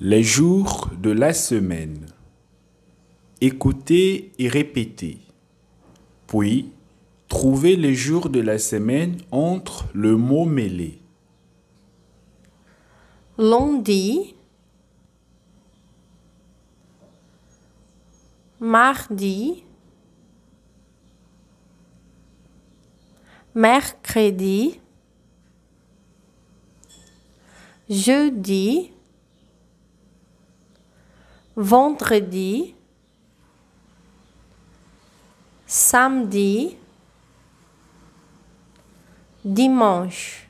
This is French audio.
Les jours de la semaine. Écoutez et répétez. Puis, trouvez les jours de la semaine entre le mot mêlé. lundi, mardi, mercredi, jeudi, vendredi, samedi, dimanche.